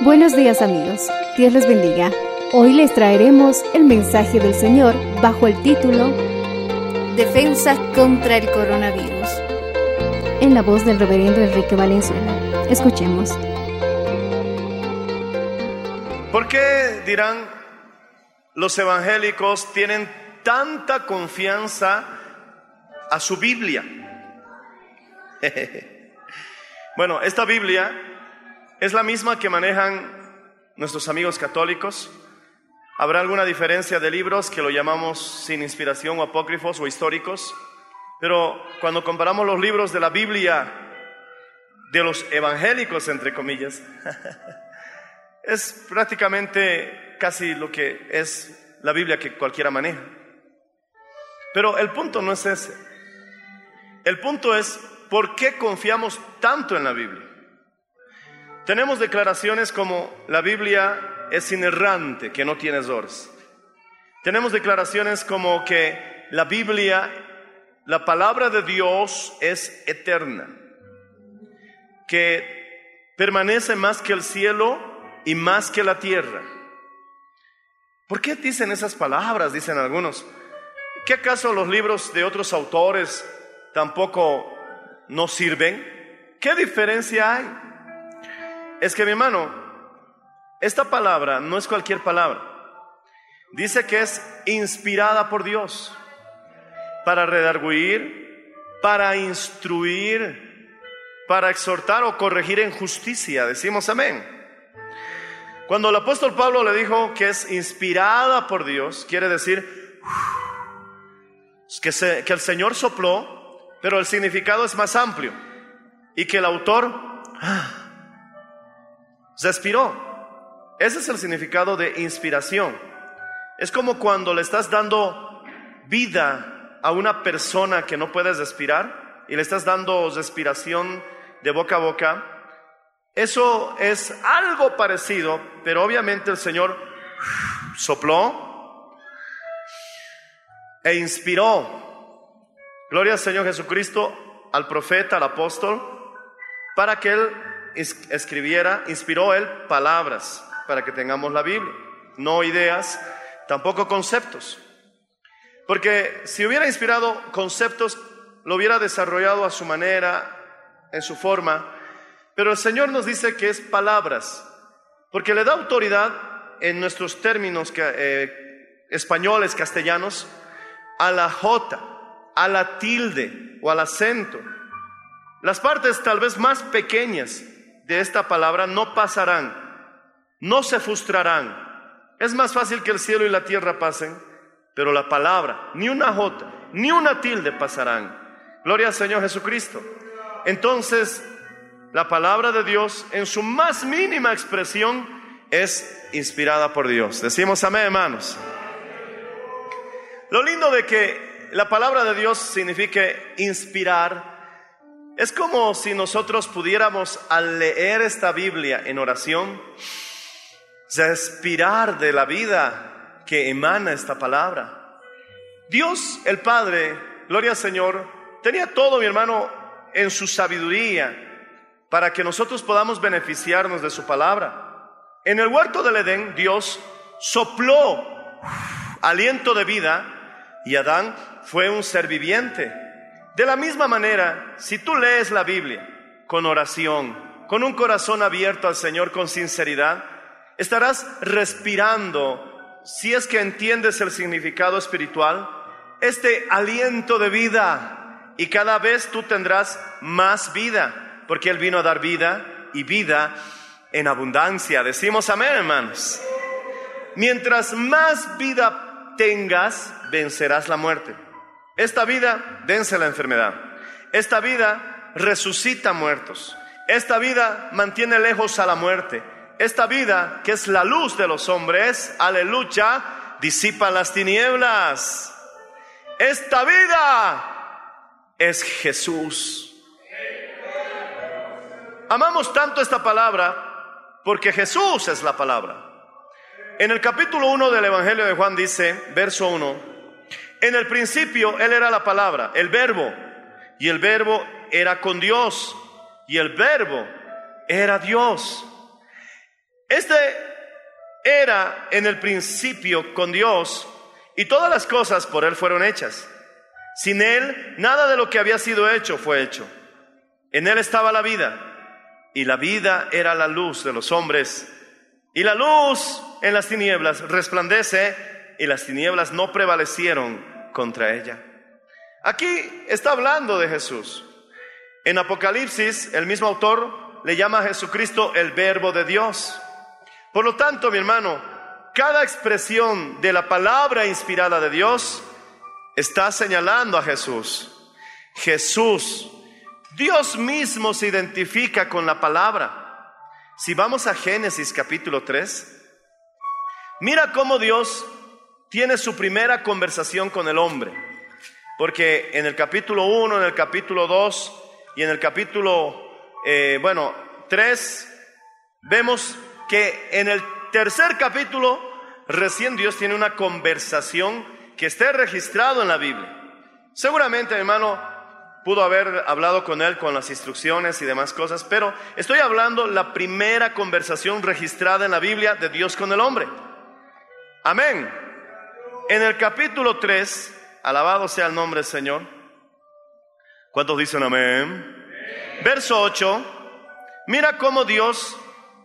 Buenos días amigos, Dios les bendiga. Hoy les traeremos el mensaje del Señor bajo el título Defensa contra el coronavirus, en la voz del reverendo Enrique Valenzuela. Escuchemos. ¿Por qué dirán los evangélicos tienen tanta confianza a su Biblia? bueno, esta Biblia es la misma que manejan nuestros amigos católicos. Habrá alguna diferencia de libros que lo llamamos sin inspiración o apócrifos o históricos, pero cuando comparamos los libros de la Biblia de los evangélicos, entre comillas, es prácticamente casi lo que es la Biblia que cualquiera maneja. Pero el punto no es ese. El punto es por qué confiamos tanto en la Biblia. Tenemos declaraciones como la Biblia es inerrante, que no tiene errores. Tenemos declaraciones como que la Biblia, la palabra de Dios es eterna, que permanece más que el cielo y más que la tierra. ¿Por qué dicen esas palabras? Dicen algunos. ¿Qué acaso los libros de otros autores tampoco no sirven? ¿Qué diferencia hay? Es que mi hermano, esta palabra no es cualquier palabra. Dice que es inspirada por Dios para redarguir, para instruir, para exhortar o corregir en justicia. Decimos amén. Cuando el apóstol Pablo le dijo que es inspirada por Dios, quiere decir que, que el Señor sopló, pero el significado es más amplio y que el autor respiró. Ese es el significado de inspiración. Es como cuando le estás dando vida a una persona que no puedes respirar y le estás dando respiración de boca a boca. Eso es algo parecido, pero obviamente el Señor sopló e inspiró. Gloria al Señor Jesucristo, al profeta, al apóstol, para que él escribiera, inspiró él palabras para que tengamos la Biblia, no ideas, tampoco conceptos. Porque si hubiera inspirado conceptos, lo hubiera desarrollado a su manera, en su forma, pero el Señor nos dice que es palabras, porque le da autoridad en nuestros términos eh, españoles, castellanos, a la J, a la tilde o al acento. Las partes tal vez más pequeñas de esta palabra no pasarán, no se frustrarán. Es más fácil que el cielo y la tierra pasen, pero la palabra, ni una J, ni una tilde pasarán. Gloria al Señor Jesucristo. Entonces, la palabra de Dios en su más mínima expresión es inspirada por Dios. Decimos amén, hermanos. Lo lindo de que la palabra de Dios signifique inspirar es como si nosotros pudiéramos al leer esta Biblia en oración respirar de la vida que emana esta palabra. Dios el Padre, gloria al Señor, tenía todo, mi hermano, en su sabiduría para que nosotros podamos beneficiarnos de su palabra. En el huerto del Edén, Dios sopló aliento de vida y Adán fue un ser viviente. De la misma manera, si tú lees la Biblia con oración, con un corazón abierto al Señor con sinceridad, estarás respirando, si es que entiendes el significado espiritual, este aliento de vida y cada vez tú tendrás más vida, porque Él vino a dar vida y vida en abundancia. Decimos amén, hermanos. Mientras más vida tengas, vencerás la muerte. Esta vida vence la enfermedad. Esta vida resucita muertos. Esta vida mantiene lejos a la muerte. Esta vida, que es la luz de los hombres, aleluya, disipa las tinieblas. Esta vida es Jesús. Amamos tanto esta palabra porque Jesús es la palabra. En el capítulo 1 del Evangelio de Juan dice, verso 1, en el principio Él era la palabra, el verbo, y el verbo era con Dios, y el verbo era Dios. Este era en el principio con Dios, y todas las cosas por Él fueron hechas. Sin Él, nada de lo que había sido hecho fue hecho. En Él estaba la vida y la vida era la luz de los hombres. Y la luz en las tinieblas resplandece y las tinieblas no prevalecieron contra ella. Aquí está hablando de Jesús. En Apocalipsis, el mismo autor le llama a Jesucristo el verbo de Dios. Por lo tanto, mi hermano, cada expresión de la palabra inspirada de Dios está señalando a Jesús. Jesús Dios mismo se identifica con la palabra. Si vamos a Génesis capítulo 3, mira cómo Dios tiene su primera conversación con el hombre. Porque en el capítulo 1, en el capítulo 2 y en el capítulo, eh, bueno, 3, vemos que en el tercer capítulo recién Dios tiene una conversación que esté registrado en la Biblia. Seguramente, hermano, pudo haber hablado con él con las instrucciones y demás cosas, pero estoy hablando la primera conversación registrada en la Biblia de Dios con el hombre. Amén. En el capítulo 3, alabado sea el nombre del Señor. ¿Cuántos dicen amén? Verso 8, mira cómo Dios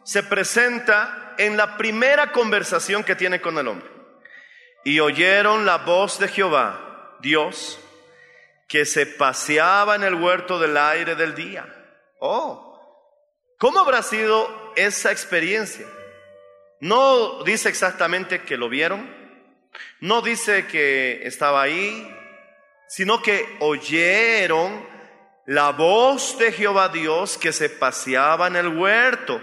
se presenta en la primera conversación que tiene con el hombre. Y oyeron la voz de Jehová, Dios, que se paseaba en el huerto del aire del día. Oh, ¿cómo habrá sido esa experiencia? No dice exactamente que lo vieron, no dice que estaba ahí, sino que oyeron la voz de Jehová Dios que se paseaba en el huerto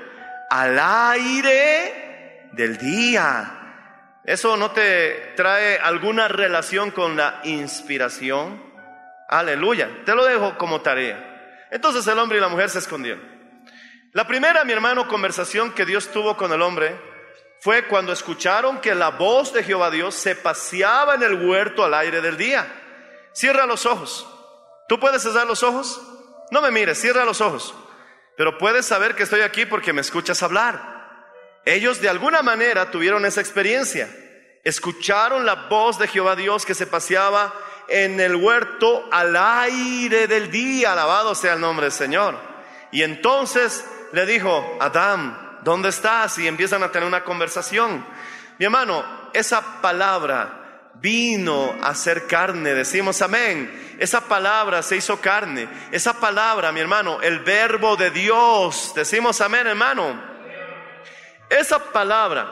al aire del día. ¿Eso no te trae alguna relación con la inspiración? Aleluya. Te lo dejo como tarea. Entonces el hombre y la mujer se escondieron. La primera, mi hermano, conversación que Dios tuvo con el hombre fue cuando escucharon que la voz de Jehová Dios se paseaba en el huerto al aire del día. Cierra los ojos. ¿Tú puedes cerrar los ojos? No me mires, cierra los ojos. Pero puedes saber que estoy aquí porque me escuchas hablar. Ellos de alguna manera tuvieron esa experiencia. Escucharon la voz de Jehová Dios que se paseaba en el huerto al aire del día, alabado sea el nombre del Señor. Y entonces le dijo, Adán, ¿dónde estás? Y empiezan a tener una conversación. Mi hermano, esa palabra vino a ser carne, decimos amén. Esa palabra se hizo carne. Esa palabra, mi hermano, el verbo de Dios, decimos amén, hermano. Esa palabra,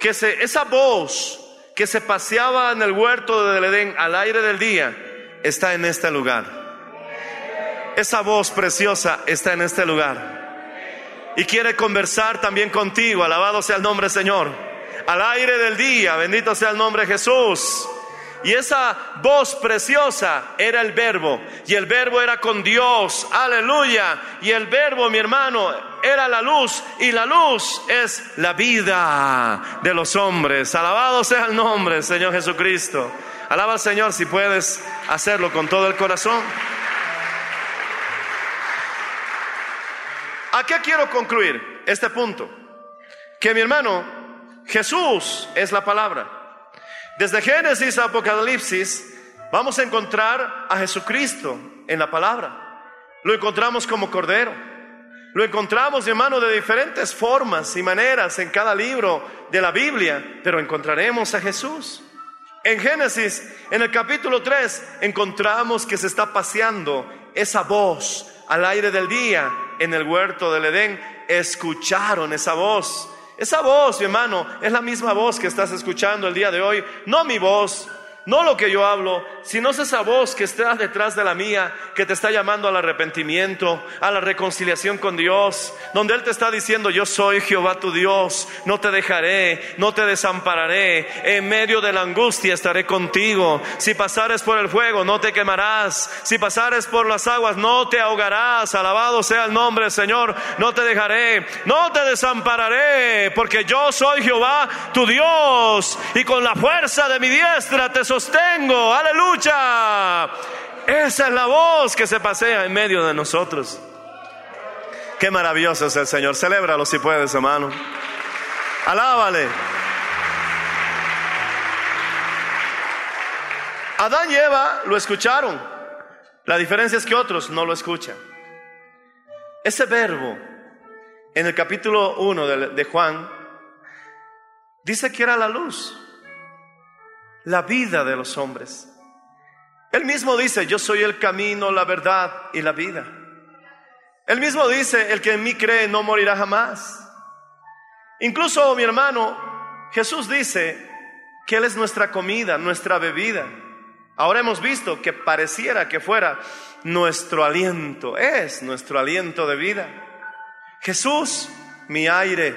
que se, esa voz que se paseaba en el huerto del Edén al aire del día, está en este lugar. Esa voz preciosa está en este lugar. Y quiere conversar también contigo. Alabado sea el nombre Señor. Al aire del día, bendito sea el nombre de Jesús. Y esa voz preciosa era el verbo. Y el verbo era con Dios. Aleluya. Y el verbo, mi hermano, era la luz y la luz es la vida de los hombres. Alabado sea el nombre, Señor Jesucristo. Alaba al Señor si puedes hacerlo con todo el corazón. ¿A qué quiero concluir este punto? Que mi hermano, Jesús es la palabra. Desde Génesis a Apocalipsis vamos a encontrar a Jesucristo en la palabra. Lo encontramos como Cordero. Lo encontramos, hermano, de diferentes formas y maneras en cada libro de la Biblia, pero encontraremos a Jesús. En Génesis, en el capítulo 3, encontramos que se está paseando esa voz al aire del día en el huerto del Edén. Escucharon esa voz. Esa voz, mi hermano, es la misma voz que estás escuchando el día de hoy. No mi voz, no lo que yo hablo, sino esa voz que está detrás de la mía, que te está llamando al arrepentimiento, a la reconciliación con Dios, donde Él te está diciendo, yo soy Jehová tu Dios, no te dejaré, no te desampararé, en medio de la angustia estaré contigo. Si pasares por el fuego, no te quemarás, si pasares por las aguas, no te ahogarás. Alabado sea el nombre del Señor, no te dejaré, no te desampararé, porque yo soy Jehová tu Dios, y con la fuerza de mi diestra te sostengo, aleluya. Esa es la voz que se pasea en medio de nosotros. Qué maravilloso es el Señor. Celébralo si puedes, hermano. Alábale. Adán y Eva lo escucharon. La diferencia es que otros no lo escuchan. Ese verbo en el capítulo 1 de, de Juan dice que era la luz la vida de los hombres. Él mismo dice, yo soy el camino, la verdad y la vida. Él mismo dice, el que en mí cree no morirá jamás. Incluso mi hermano, Jesús dice que Él es nuestra comida, nuestra bebida. Ahora hemos visto que pareciera que fuera nuestro aliento, es nuestro aliento de vida. Jesús, mi aire.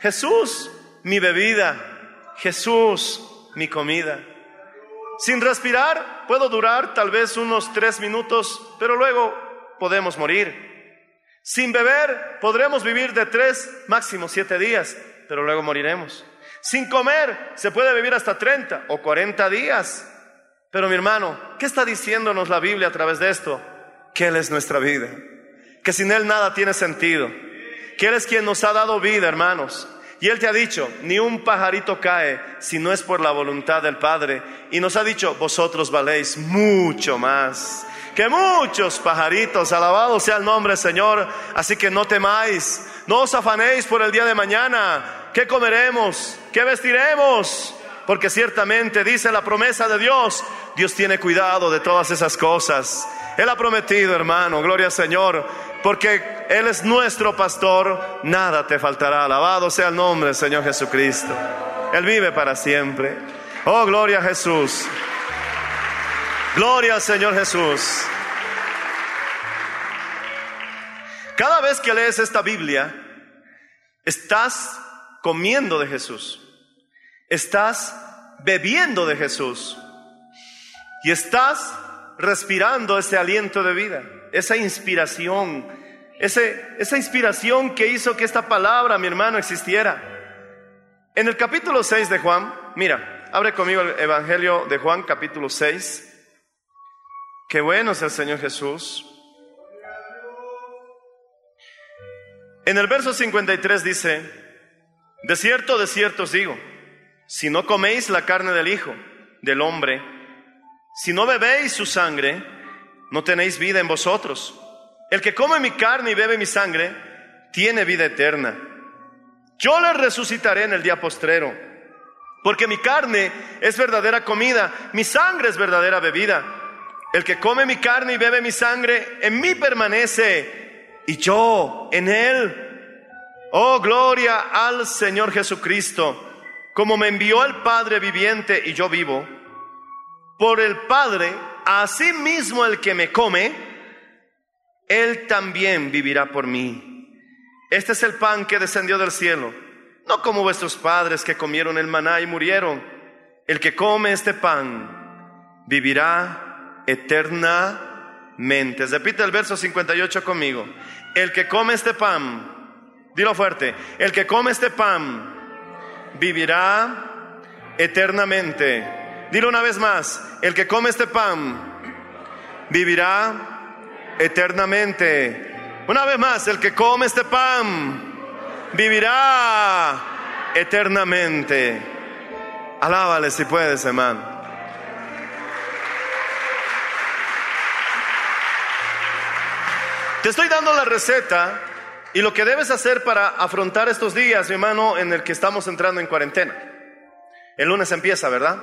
Jesús, mi bebida. Jesús, mi comida. Sin respirar puedo durar tal vez unos tres minutos, pero luego podemos morir. Sin beber podremos vivir de tres, máximo siete días, pero luego moriremos. Sin comer se puede vivir hasta 30 o 40 días. Pero mi hermano, ¿qué está diciéndonos la Biblia a través de esto? Que Él es nuestra vida, que sin Él nada tiene sentido, que Él es quien nos ha dado vida, hermanos, y Él te ha dicho, ni un pajarito cae si no es por la voluntad del Padre. Y nos ha dicho, vosotros valéis mucho más que muchos pajaritos. Alabado sea el nombre Señor. Así que no temáis, no os afanéis por el día de mañana. ¿Qué comeremos? ¿Qué vestiremos? Porque ciertamente dice la promesa de Dios, Dios tiene cuidado de todas esas cosas. Él ha prometido, hermano, gloria al Señor, porque Él es nuestro pastor, nada te faltará. Alabado sea el nombre del Señor Jesucristo. Él vive para siempre. Oh, gloria a Jesús. Gloria al Señor Jesús. Cada vez que lees esta Biblia, estás comiendo de Jesús. Estás bebiendo de Jesús. Y estás respirando ese aliento de vida, esa inspiración, esa inspiración que hizo que esta palabra, mi hermano, existiera. En el capítulo 6 de Juan, mira, abre conmigo el Evangelio de Juan, capítulo 6. Qué bueno es el Señor Jesús. En el verso 53 dice, de cierto, de cierto os digo, si no coméis la carne del Hijo, del hombre, si no bebéis su sangre, no tenéis vida en vosotros. El que come mi carne y bebe mi sangre, tiene vida eterna. Yo le resucitaré en el día postrero, porque mi carne es verdadera comida, mi sangre es verdadera bebida. El que come mi carne y bebe mi sangre, en mí permanece, y yo en él. Oh, gloria al Señor Jesucristo, como me envió el Padre viviente y yo vivo por el Padre, así mismo el que me come, él también vivirá por mí. Este es el pan que descendió del cielo, no como vuestros padres que comieron el maná y murieron. El que come este pan vivirá eternamente. Repite el verso 58 conmigo. El que come este pan, dilo fuerte, el que come este pan vivirá eternamente. Dilo una vez más, el que come este pan vivirá eternamente. Una vez más, el que come este pan vivirá eternamente. Alábale si puedes, hermano. Te estoy dando la receta y lo que debes hacer para afrontar estos días, mi hermano, en el que estamos entrando en cuarentena. El lunes empieza, ¿verdad?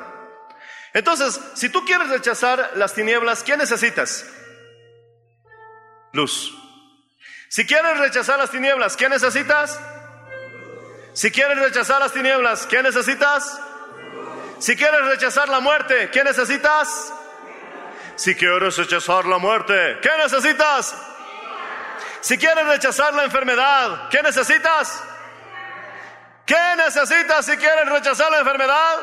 Entonces, si tú quieres rechazar las tinieblas, ¿qué necesitas? Luz. Si quieres rechazar las tinieblas, ¿qué necesitas? Si quieres rechazar las tinieblas, ¿qué necesitas? Si quieres rechazar la muerte, ¿qué necesitas? Si quieres rechazar la muerte, ¿qué necesitas? Si quieres rechazar la enfermedad, ¿qué necesitas? ¿Qué necesitas si quieres rechazar la enfermedad?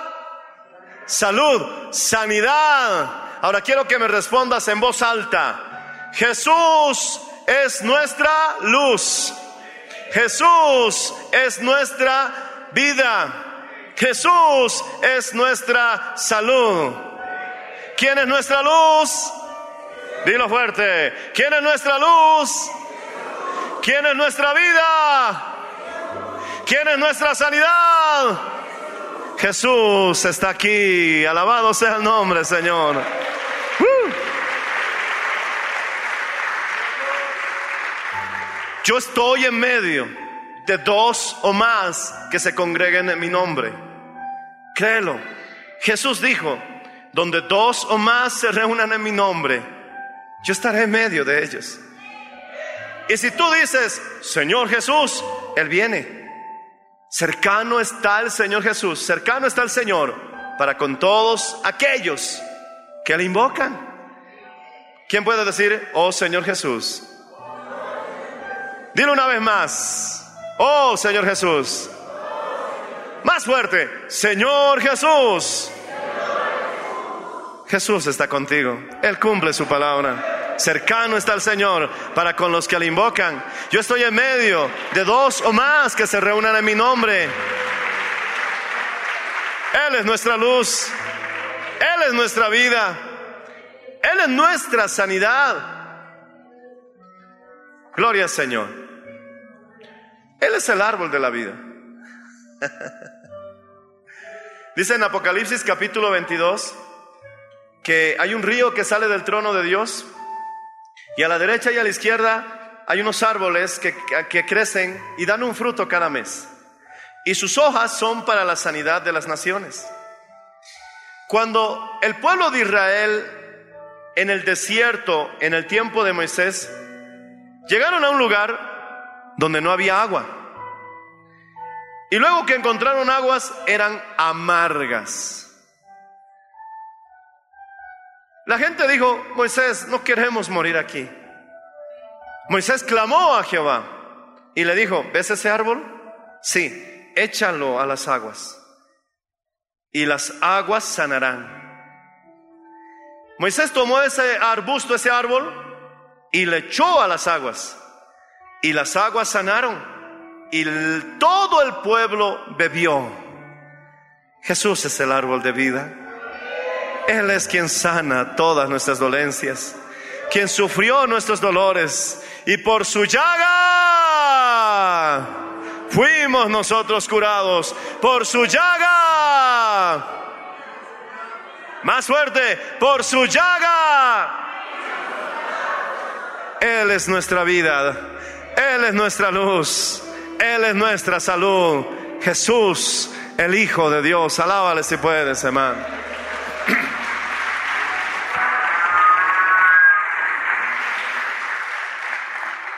Salud, sanidad. Ahora quiero que me respondas en voz alta. Jesús es nuestra luz. Jesús es nuestra vida. Jesús es nuestra salud. ¿Quién es nuestra luz? Dilo fuerte. ¿Quién es nuestra luz? ¿Quién es nuestra vida? ¿Quién es nuestra sanidad? Jesús está aquí. Alabado sea el nombre, Señor. Yo estoy en medio de dos o más que se congreguen en mi nombre. Créelo. Jesús dijo, donde dos o más se reúnan en mi nombre, yo estaré en medio de ellos. Y si tú dices, Señor Jesús, Él viene. Cercano está el Señor Jesús, cercano está el Señor para con todos aquellos que le invocan. ¿Quién puede decir, oh Señor Jesús? Dilo una vez más, oh Señor Jesús. Más fuerte, Señor Jesús. Jesús está contigo, Él cumple su palabra. Cercano está el Señor para con los que le invocan. Yo estoy en medio de dos o más que se reúnan en mi nombre. Él es nuestra luz. Él es nuestra vida. Él es nuestra sanidad. Gloria al Señor. Él es el árbol de la vida. Dice en Apocalipsis capítulo 22 que hay un río que sale del trono de Dios y a la derecha y a la izquierda hay unos árboles que, que crecen y dan un fruto cada mes. Y sus hojas son para la sanidad de las naciones. Cuando el pueblo de Israel en el desierto, en el tiempo de Moisés, llegaron a un lugar donde no había agua. Y luego que encontraron aguas eran amargas. La gente dijo, Moisés, no queremos morir aquí. Moisés clamó a Jehová y le dijo, ¿ves ese árbol? Sí, échalo a las aguas y las aguas sanarán. Moisés tomó ese arbusto, ese árbol, y le echó a las aguas. Y las aguas sanaron. Y todo el pueblo bebió. Jesús es el árbol de vida. Él es quien sana todas nuestras dolencias, quien sufrió nuestros dolores y por su llaga fuimos nosotros curados. Por su llaga. Más fuerte, por su llaga. Él es nuestra vida, Él es nuestra luz, Él es nuestra salud. Jesús, el Hijo de Dios, alábale si puedes, hermano.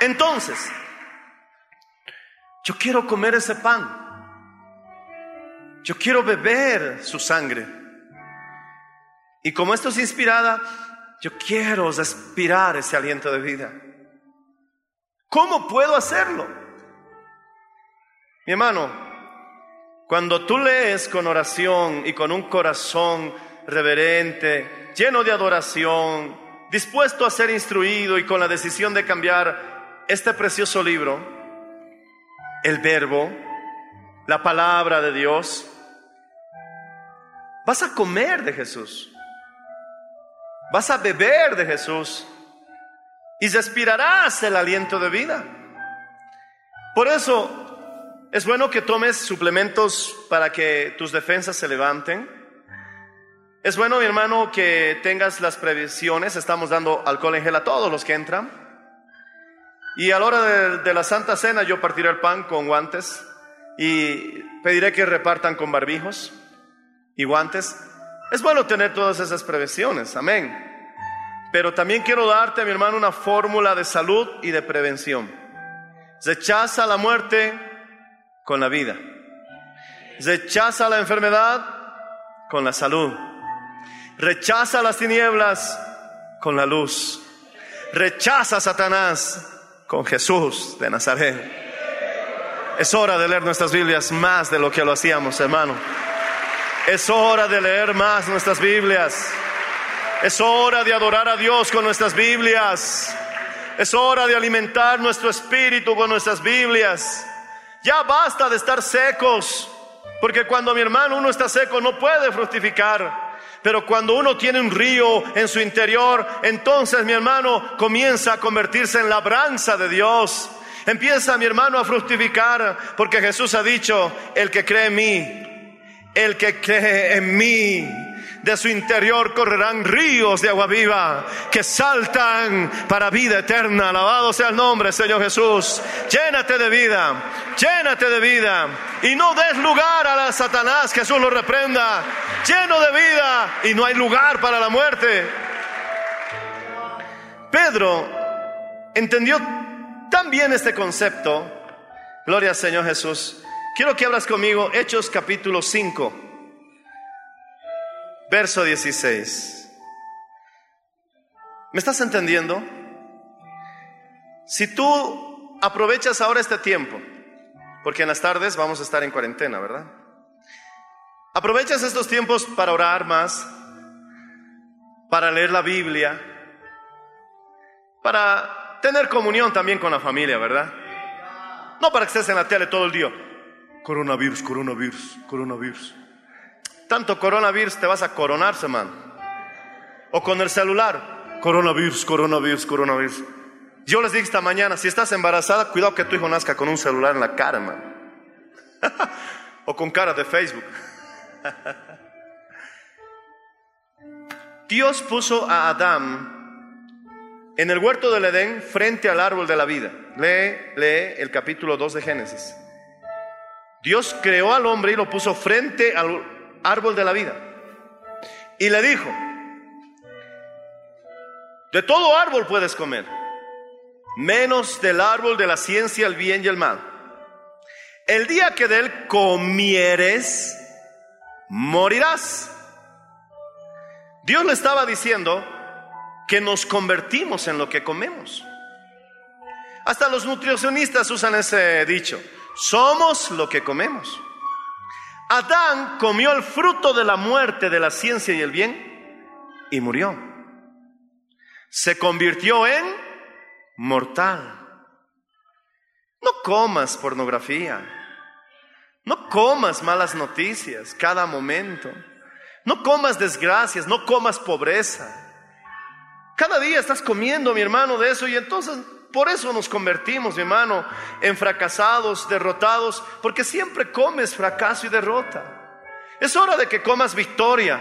Entonces, yo quiero comer ese pan. Yo quiero beber su sangre. Y como esto es inspirada, yo quiero respirar ese aliento de vida. ¿Cómo puedo hacerlo? Mi hermano, cuando tú lees con oración y con un corazón reverente, lleno de adoración, dispuesto a ser instruido y con la decisión de cambiar este precioso libro, el verbo, la palabra de Dios, vas a comer de Jesús, vas a beber de Jesús y respirarás el aliento de vida. Por eso es bueno que tomes suplementos para que tus defensas se levanten. Es bueno, mi hermano, que tengas las previsiones. Estamos dando alcohol en gel a todos los que entran. Y a la hora de, de la Santa Cena yo partiré el pan con guantes y pediré que repartan con barbijos y guantes. Es bueno tener todas esas previsiones, amén. Pero también quiero darte, mi hermano, una fórmula de salud y de prevención. Rechaza la muerte con la vida. Rechaza la enfermedad con la salud. Rechaza las tinieblas con la luz. Rechaza a Satanás con Jesús de Nazaret. Es hora de leer nuestras Biblias más de lo que lo hacíamos, hermano. Es hora de leer más nuestras Biblias. Es hora de adorar a Dios con nuestras Biblias. Es hora de alimentar nuestro espíritu con nuestras Biblias. Ya basta de estar secos, porque cuando mi hermano uno está seco no puede fructificar. Pero cuando uno tiene un río en su interior, entonces mi hermano comienza a convertirse en labranza de Dios. Empieza mi hermano a fructificar, porque Jesús ha dicho, el que cree en mí, el que cree en mí, de su interior correrán ríos de agua viva que saltan para vida eterna. Alabado sea el nombre, Señor Jesús. Llénate de vida, llénate de vida y no des lugar a la Satanás. Jesús lo reprenda. Lleno de vida y no hay lugar para la muerte. Pedro entendió tan bien este concepto. Gloria al Señor Jesús. Quiero que hablas conmigo Hechos capítulo 5 verso 16. ¿Me estás entendiendo? Si tú aprovechas ahora este tiempo, porque en las tardes vamos a estar en cuarentena, ¿verdad? Aprovechas estos tiempos para orar más, para leer la Biblia, para tener comunión también con la familia, ¿verdad? No para que estés en la tele todo el día. Coronavirus, coronavirus, coronavirus tanto coronavirus te vas a coronar, man. O con el celular, coronavirus, coronavirus, coronavirus. Yo les dije esta mañana, si estás embarazada, cuidado que tu hijo nazca con un celular en la cara, man. o con cara de Facebook. Dios puso a Adán en el huerto del Edén frente al árbol de la vida. Lee, lee el capítulo 2 de Génesis. Dios creó al hombre y lo puso frente al árbol de la vida. Y le dijo, de todo árbol puedes comer, menos del árbol de la ciencia, el bien y el mal. El día que de él comieres, morirás. Dios le estaba diciendo que nos convertimos en lo que comemos. Hasta los nutricionistas usan ese dicho, somos lo que comemos. Adán comió el fruto de la muerte de la ciencia y el bien y murió. Se convirtió en mortal. No comas pornografía. No comas malas noticias cada momento. No comas desgracias, no comas pobreza. Cada día estás comiendo, mi hermano, de eso y entonces por eso nos convertimos, mi hermano, en fracasados, derrotados, porque siempre comes fracaso y derrota. Es hora de que comas victoria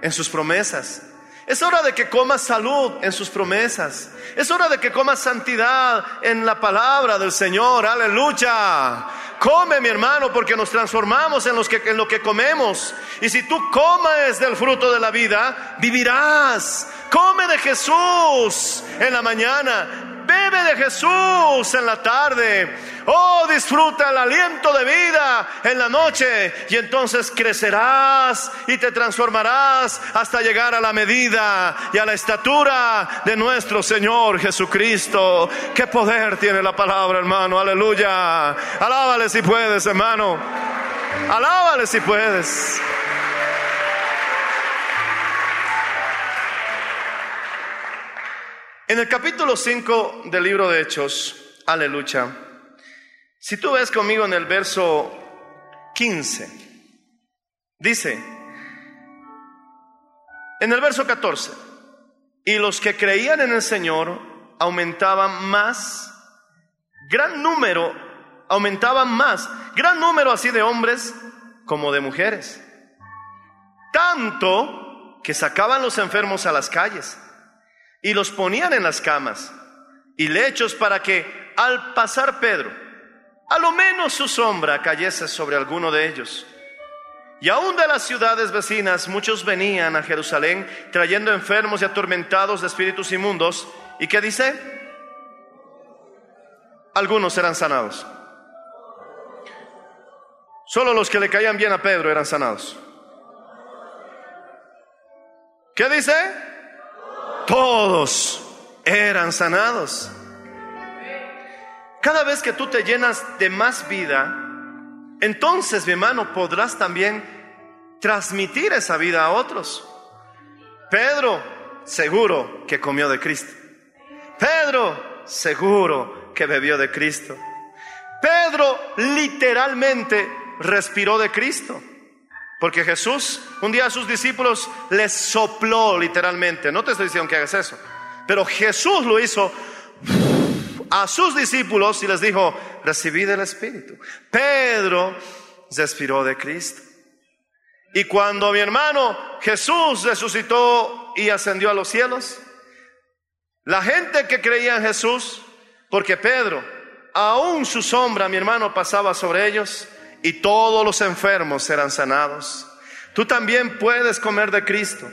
en sus promesas. Es hora de que comas salud en sus promesas. Es hora de que comas santidad en la palabra del Señor. Aleluya. Come, mi hermano, porque nos transformamos en, los que, en lo que comemos. Y si tú comes del fruto de la vida, vivirás. Come de Jesús en la mañana. Bebe de Jesús en la tarde. Oh, disfruta el aliento de vida en la noche y entonces crecerás y te transformarás hasta llegar a la medida y a la estatura de nuestro Señor Jesucristo. Qué poder tiene la palabra, hermano. Aleluya. Alábale si puedes, hermano. Alábale si puedes. En el capítulo 5 del libro de Hechos, aleluya, si tú ves conmigo en el verso 15, dice, en el verso 14, y los que creían en el Señor aumentaban más, gran número, aumentaban más, gran número así de hombres como de mujeres. Tanto que sacaban los enfermos a las calles y los ponían en las camas y lechos para que al pasar Pedro, a lo menos su sombra cayese sobre alguno de ellos. Y aún de las ciudades vecinas muchos venían a Jerusalén trayendo enfermos y atormentados de espíritus inmundos. ¿Y qué dice? Algunos eran sanados. Solo los que le caían bien a Pedro eran sanados. ¿Qué dice? Todos eran sanados. Cada vez que tú te llenas de más vida, entonces, mi hermano, podrás también transmitir esa vida a otros. Pedro, seguro que comió de Cristo. Pedro, seguro que bebió de Cristo. Pedro literalmente respiró de Cristo. Porque Jesús un día a sus discípulos les sopló literalmente. No te estoy diciendo que hagas eso. Pero Jesús lo hizo a sus discípulos y les dijo, recibid el Espíritu. Pedro respiró de Cristo. Y cuando mi hermano Jesús resucitó y ascendió a los cielos, la gente que creía en Jesús, porque Pedro, aún su sombra, mi hermano, pasaba sobre ellos, y todos los enfermos serán sanados. Tú también puedes comer de Cristo.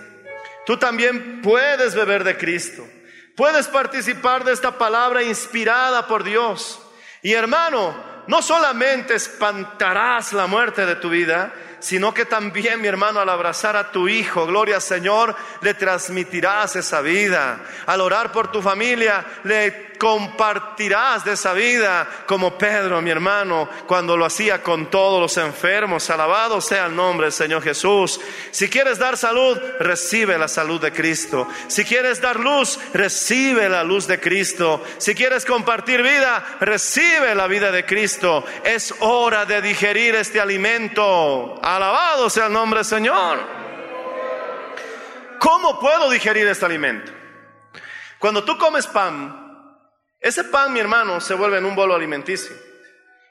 Tú también puedes beber de Cristo. Puedes participar de esta palabra inspirada por Dios. Y hermano, no solamente espantarás la muerte de tu vida, sino que también, mi hermano, al abrazar a tu hijo, gloria al Señor, le transmitirás esa vida. Al orar por tu familia, le compartirás de esa vida, como Pedro, mi hermano, cuando lo hacía con todos los enfermos. Alabado sea el nombre del Señor Jesús. Si quieres dar salud, recibe la salud de Cristo. Si quieres dar luz, recibe la luz de Cristo. Si quieres compartir vida, recibe la vida de Cristo. Es hora de digerir este alimento. Alabado sea el nombre del Señor. ¿Cómo puedo digerir este alimento? Cuando tú comes pan, ese pan, mi hermano, se vuelve en un bolo alimenticio.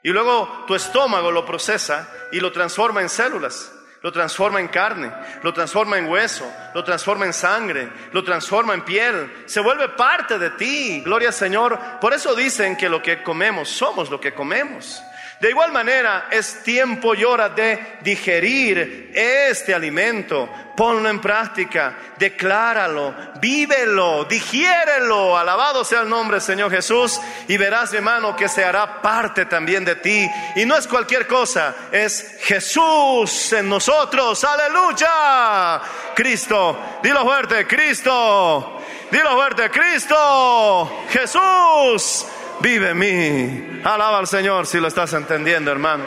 Y luego tu estómago lo procesa y lo transforma en células, lo transforma en carne, lo transforma en hueso, lo transforma en sangre, lo transforma en piel. Se vuelve parte de ti, gloria al Señor. Por eso dicen que lo que comemos, somos lo que comemos. De igual manera, es tiempo y hora de digerir este alimento. Ponlo en práctica, decláralo, vívelo, digiérelo. Alabado sea el nombre Señor Jesús. Y verás, hermano, que se hará parte también de ti. Y no es cualquier cosa, es Jesús en nosotros. Aleluya. Cristo, dilo fuerte, Cristo. Dilo fuerte, Cristo. Jesús vive en mí. Alaba al Señor si lo estás entendiendo, hermano.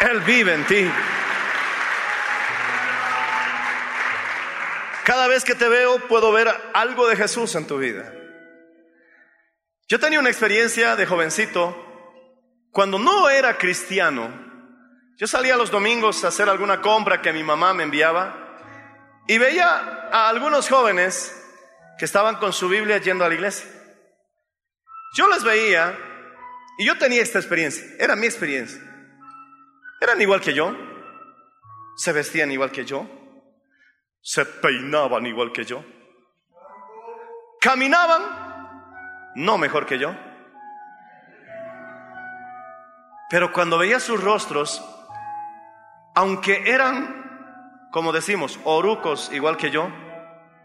Él vive en ti. Cada vez que te veo puedo ver algo de Jesús en tu vida. Yo tenía una experiencia de jovencito cuando no era cristiano. Yo salía los domingos a hacer alguna compra que mi mamá me enviaba y veía a algunos jóvenes que estaban con su Biblia yendo a la iglesia. Yo les veía y yo tenía esta experiencia, era mi experiencia. Eran igual que yo, se vestían igual que yo, se peinaban igual que yo, caminaban no mejor que yo. Pero cuando veía sus rostros, aunque eran, como decimos, orucos igual que yo,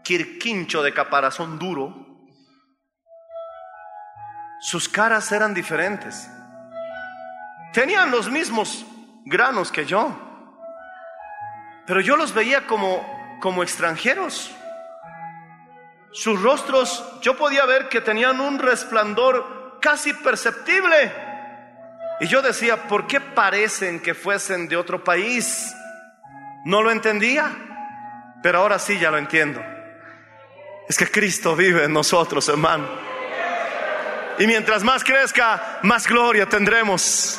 quirquincho de caparazón duro, sus caras eran diferentes. Tenían los mismos granos que yo, pero yo los veía como, como extranjeros. Sus rostros, yo podía ver que tenían un resplandor casi perceptible. Y yo decía, ¿por qué parecen que fuesen de otro país? No lo entendía, pero ahora sí ya lo entiendo. Es que Cristo vive en nosotros, hermano. Y mientras más crezca, más gloria tendremos.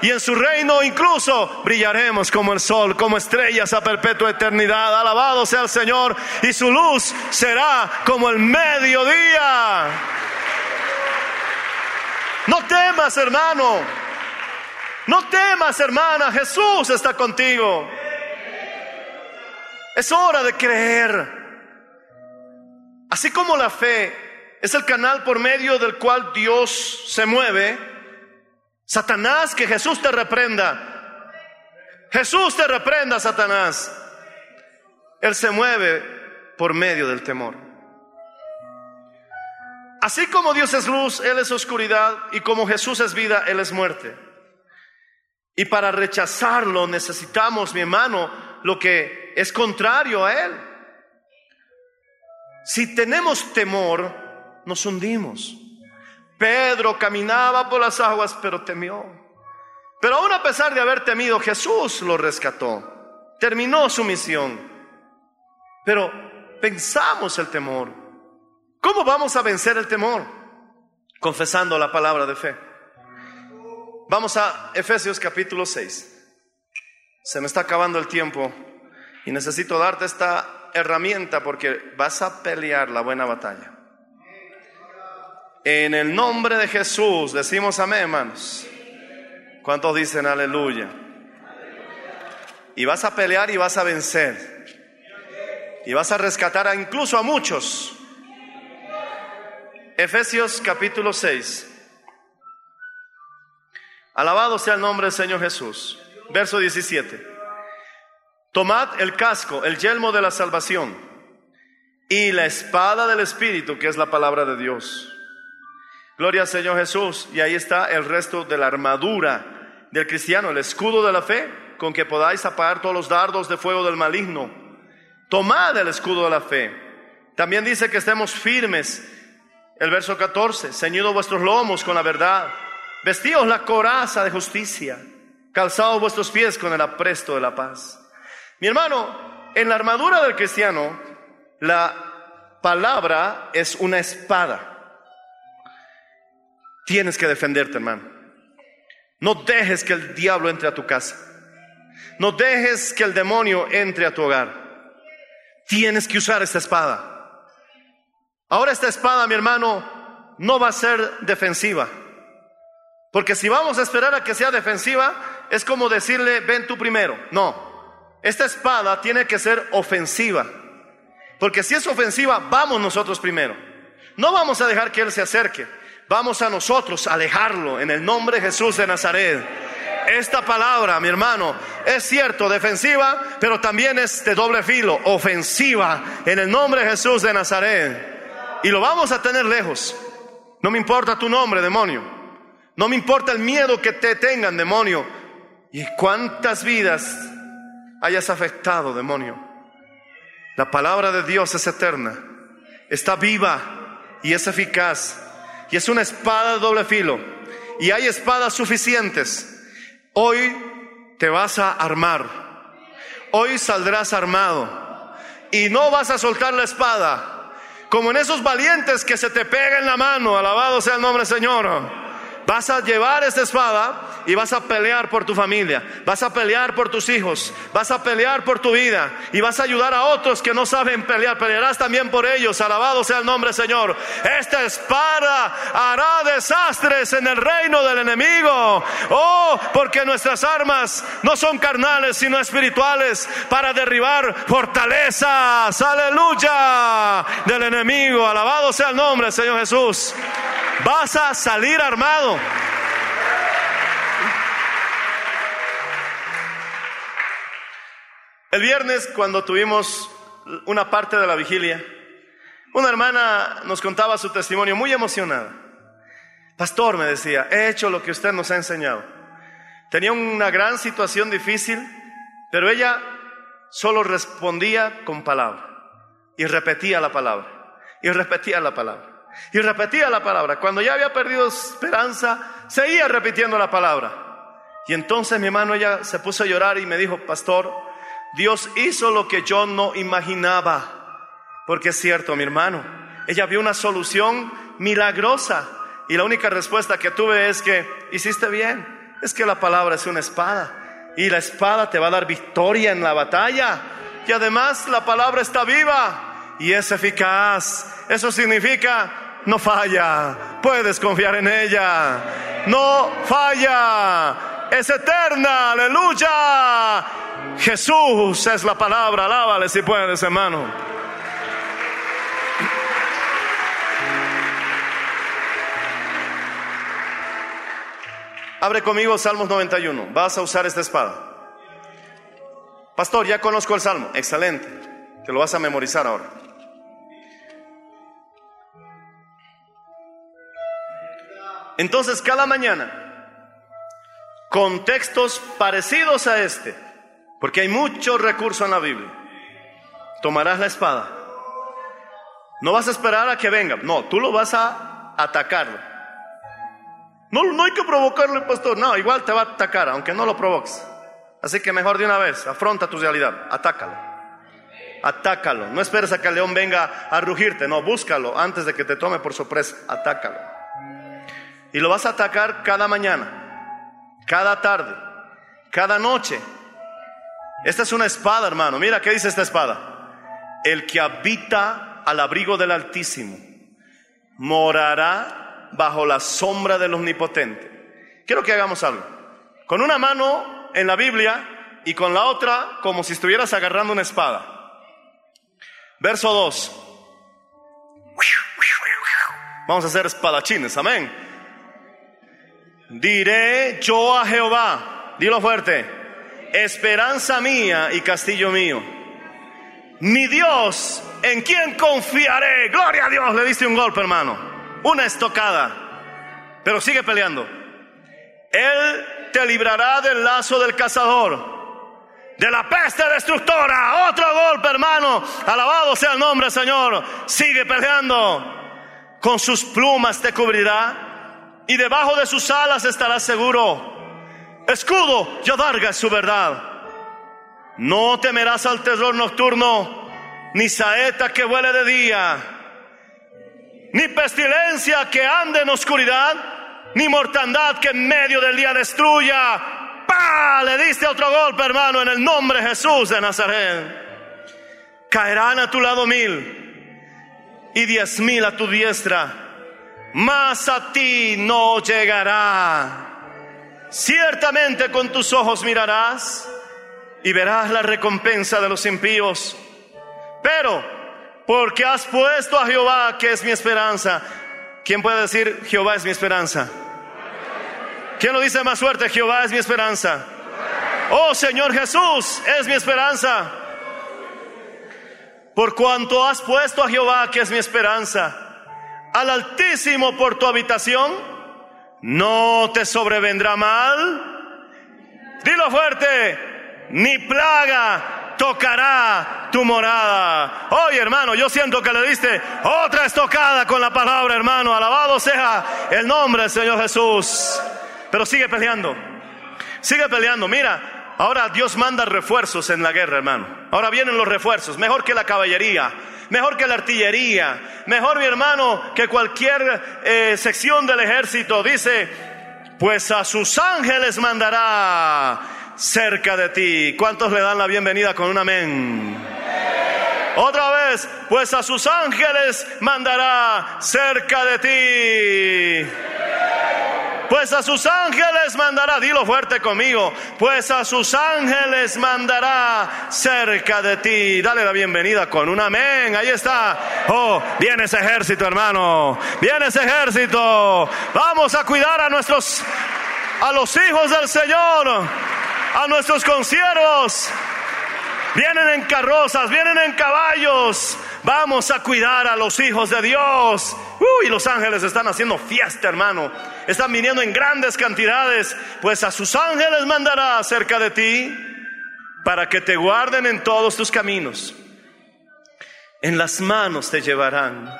Y en su reino incluso brillaremos como el sol, como estrellas a perpetua eternidad. Alabado sea el Señor. Y su luz será como el mediodía. No temas, hermano. No temas, hermana. Jesús está contigo. Es hora de creer. Así como la fe es el canal por medio del cual Dios se mueve, Satanás, que Jesús te reprenda. Jesús te reprenda, Satanás. Él se mueve por medio del temor. Así como Dios es luz, Él es oscuridad, y como Jesús es vida, Él es muerte. Y para rechazarlo necesitamos, mi hermano, lo que es contrario a Él. Si tenemos temor, nos hundimos. Pedro caminaba por las aguas, pero temió. Pero aún a pesar de haber temido, Jesús lo rescató. Terminó su misión. Pero pensamos el temor. ¿Cómo vamos a vencer el temor? Confesando la palabra de fe. Vamos a Efesios capítulo 6. Se me está acabando el tiempo y necesito darte esta herramienta porque vas a pelear la buena batalla. En el nombre de Jesús decimos amén, hermanos. ¿Cuántos dicen aleluya? Y vas a pelear y vas a vencer. Y vas a rescatar a incluso a muchos. Efesios capítulo 6. Alabado sea el nombre del Señor Jesús. Verso 17. Tomad el casco, el yelmo de la salvación y la espada del Espíritu, que es la palabra de Dios. Gloria al Señor Jesús. Y ahí está el resto de la armadura del cristiano, el escudo de la fe, con que podáis apagar todos los dardos de fuego del maligno. Tomad el escudo de la fe. También dice que estemos firmes. El verso 14, ceñidos vuestros lomos con la verdad, vestíos la coraza de justicia, calzados vuestros pies con el apresto de la paz. Mi hermano, en la armadura del cristiano, la palabra es una espada. Tienes que defenderte, hermano. No dejes que el diablo entre a tu casa. No dejes que el demonio entre a tu hogar. Tienes que usar esta espada. Ahora esta espada, mi hermano, no va a ser defensiva. Porque si vamos a esperar a que sea defensiva, es como decirle, ven tú primero. No, esta espada tiene que ser ofensiva. Porque si es ofensiva, vamos nosotros primero. No vamos a dejar que Él se acerque. Vamos a nosotros a alejarlo en el nombre de Jesús de Nazaret. Esta palabra, mi hermano, es cierto, defensiva, pero también es de doble filo, ofensiva, en el nombre de Jesús de Nazaret. Y lo vamos a tener lejos. No me importa tu nombre, demonio. No me importa el miedo que te tengan, demonio. Y cuántas vidas hayas afectado, demonio. La palabra de Dios es eterna, está viva y es eficaz. Y es una espada de doble filo. Y hay espadas suficientes. Hoy te vas a armar. Hoy saldrás armado. Y no vas a soltar la espada. Como en esos valientes que se te pega en la mano. Alabado sea el nombre del Señor. Vas a llevar esta espada y vas a pelear por tu familia, vas a pelear por tus hijos, vas a pelear por tu vida y vas a ayudar a otros que no saben pelear. Pelearás también por ellos. Alabado sea el nombre Señor. Esta espada hará desastres en el reino del enemigo. Oh, porque nuestras armas no son carnales, sino espirituales para derribar fortalezas. Aleluya del enemigo. Alabado sea el nombre Señor Jesús. Vas a salir armado. El viernes, cuando tuvimos una parte de la vigilia, una hermana nos contaba su testimonio muy emocionada. Pastor, me decía, he hecho lo que usted nos ha enseñado. Tenía una gran situación difícil, pero ella solo respondía con palabra y repetía la palabra y repetía la palabra y repetía la palabra. Cuando ya había perdido esperanza, seguía repitiendo la palabra. Y entonces mi hermano ella se puso a llorar y me dijo, pastor, Dios hizo lo que yo no imaginaba. Porque es cierto, mi hermano, ella vio una solución milagrosa y la única respuesta que tuve es que hiciste bien. Es que la palabra es una espada y la espada te va a dar victoria en la batalla. Y además la palabra está viva y es eficaz. Eso significa no falla. Puedes confiar en ella. No falla. Es eterna. Aleluya. Jesús es la palabra. Alábale si puedes, hermano. Abre conmigo Salmos 91. Vas a usar esta espada. Pastor, ya conozco el Salmo. Excelente. Te lo vas a memorizar ahora. Entonces, cada mañana, con textos parecidos a este, porque hay mucho recurso en la Biblia, tomarás la espada. No vas a esperar a que venga. No, tú lo vas a atacar. No, no hay que provocarle, pastor. No, igual te va a atacar, aunque no lo provoques. Así que mejor de una vez, afronta tu realidad, atácalo. Atácalo. No esperes a que el león venga a rugirte, no, búscalo antes de que te tome por sorpresa, atácalo. Y lo vas a atacar cada mañana, cada tarde, cada noche. Esta es una espada, hermano. Mira qué dice esta espada. El que habita al abrigo del Altísimo morará bajo la sombra del Omnipotente. Quiero que hagamos algo. Con una mano en la Biblia y con la otra como si estuvieras agarrando una espada. Verso 2. Vamos a hacer espadachines, amén. Diré yo a Jehová, dilo fuerte, esperanza mía y castillo mío. Mi Dios, ¿en quién confiaré? Gloria a Dios, le diste un golpe, hermano una estocada, pero sigue peleando. Él te librará del lazo del cazador, de la peste destructora. Otro golpe, hermano. Alabado sea el nombre, Señor. Sigue peleando. Con sus plumas te cubrirá y debajo de sus alas estarás seguro. Escudo y adarga su verdad. No temerás al terror nocturno, ni saeta que vuele de día ni pestilencia que ande en oscuridad, ni mortandad que en medio del día destruya. ¡Pah! Le diste otro golpe, hermano, en el nombre de Jesús de Nazaret. Caerán a tu lado mil y diez mil a tu diestra, mas a ti no llegará. Ciertamente con tus ojos mirarás y verás la recompensa de los impíos. Pero porque has puesto a Jehová, que es mi esperanza. ¿Quién puede decir Jehová es mi esperanza? ¿Quién lo dice más fuerte? Jehová es mi esperanza. Oh Señor Jesús, es mi esperanza. Por cuanto has puesto a Jehová, que es mi esperanza, al Altísimo por tu habitación, no te sobrevendrá mal. Dilo fuerte, ni plaga tocará tu morada. Hoy, hermano, yo siento que le diste otra estocada con la palabra, hermano. Alabado sea el nombre del Señor Jesús. Pero sigue peleando. Sigue peleando. Mira, ahora Dios manda refuerzos en la guerra, hermano. Ahora vienen los refuerzos, mejor que la caballería mejor que la artillería, mejor mi hermano que cualquier eh, sección del ejército. Dice, pues a sus ángeles mandará cerca de ti. ¿Cuántos le dan la bienvenida con un amén? Otra vez, pues a sus ángeles mandará cerca de ti. Pues a sus ángeles mandará, dilo fuerte conmigo, pues a sus ángeles mandará cerca de ti. Dale la bienvenida con un amén. Ahí está. Oh, viene ese ejército, hermano. Viene ese ejército. Vamos a cuidar a nuestros, a los hijos del Señor a nuestros conciervos. Vienen en carrozas, vienen en caballos. Vamos a cuidar a los hijos de Dios. Uy, los ángeles están haciendo fiesta, hermano. Están viniendo en grandes cantidades. Pues a sus ángeles mandará cerca de ti para que te guarden en todos tus caminos. En las manos te llevarán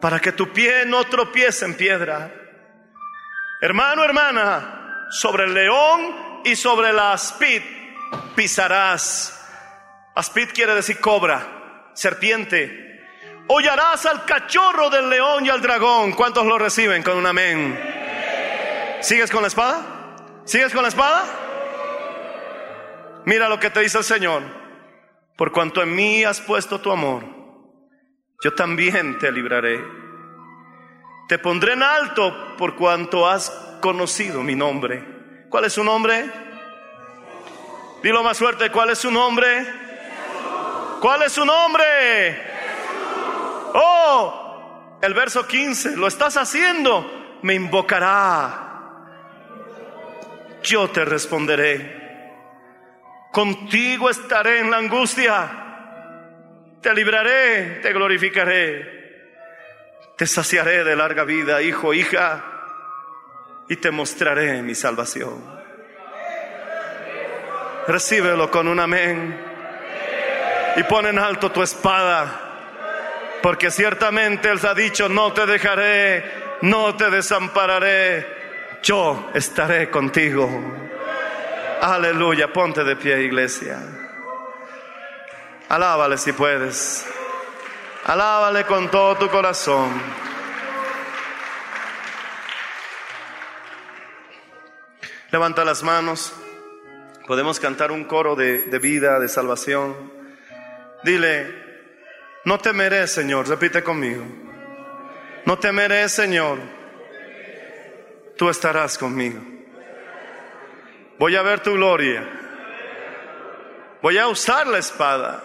para que tu pie no tropiece en piedra. Hermano, hermana, sobre el león y sobre la aspid pisarás. Aspid quiere decir cobra. serpiente. Hollarás al cachorro del león y al dragón. ¿Cuántos lo reciben con un amén? ¿Sigues con la espada? ¿Sigues con la espada? Mira lo que te dice el Señor. Por cuanto en mí has puesto tu amor, yo también te libraré. Te pondré en alto por cuanto has conocido mi nombre. ¿Cuál es su nombre? Dilo más fuerte, ¿cuál es su nombre? ¿Cuál es su nombre? Oh, el verso 15, lo estás haciendo, me invocará. Yo te responderé. Contigo estaré en la angustia. Te libraré, te glorificaré. Te saciaré de larga vida, hijo, hija, y te mostraré mi salvación. Recíbelo con un amén y pon en alto tu espada, porque ciertamente Él ha dicho, no te dejaré, no te desampararé, yo estaré contigo. Aleluya, ponte de pie, iglesia. Alábale si puedes. Alábale con todo tu corazón. Levanta las manos. Podemos cantar un coro de, de, vida, de salvación. Dile, no temeré, Señor. Repite conmigo. No temeré, Señor. Tú estarás conmigo. Voy a ver tu gloria. Voy a usar la espada.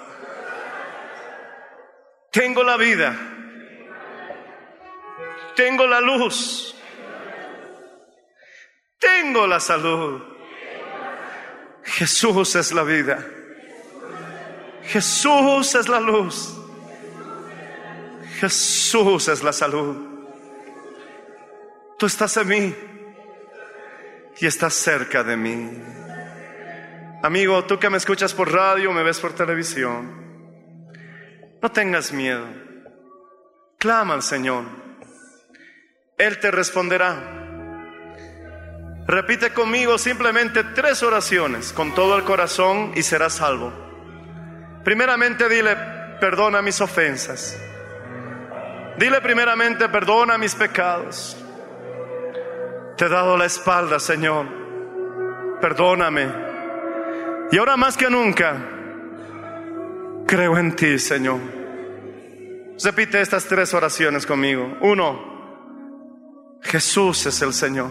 Tengo la vida. Tengo la luz. Tengo la salud. Jesús es la vida. Jesús es la luz. Jesús es la salud. Tú estás en mí y estás cerca de mí. Amigo, tú que me escuchas por radio, me ves por televisión. No tengas miedo. Clama al Señor. Él te responderá. Repite conmigo simplemente tres oraciones con todo el corazón y serás salvo. Primeramente dile, perdona mis ofensas. Dile primeramente, perdona mis pecados. Te he dado la espalda, Señor. Perdóname. Y ahora más que nunca, creo en ti, Señor. Repite estas tres oraciones conmigo. Uno, Jesús es el Señor.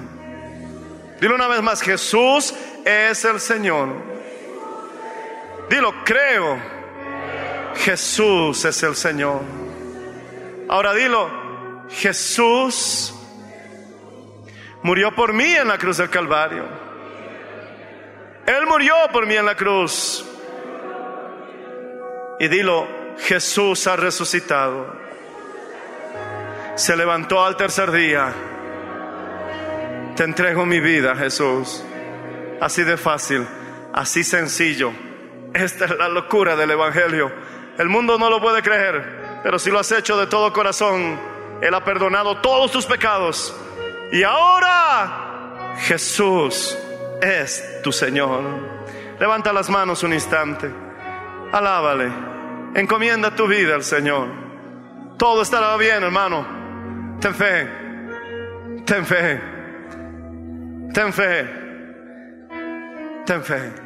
Dilo una vez más, Jesús es el Señor. Dilo, creo, Jesús es el Señor. Ahora dilo, Jesús murió por mí en la cruz del Calvario. Él murió por mí en la cruz. Y dilo, Jesús ha resucitado. Se levantó al tercer día. Te entrego mi vida, Jesús. Así de fácil, así sencillo. Esta es la locura del Evangelio. El mundo no lo puede creer, pero si lo has hecho de todo corazón, Él ha perdonado todos tus pecados. Y ahora Jesús es tu Señor. Levanta las manos un instante. Alábale. Encomienda tu vida al Señor. Todo estará bien, hermano. Ten fe. Ten fe. Ten fe. Ten fe.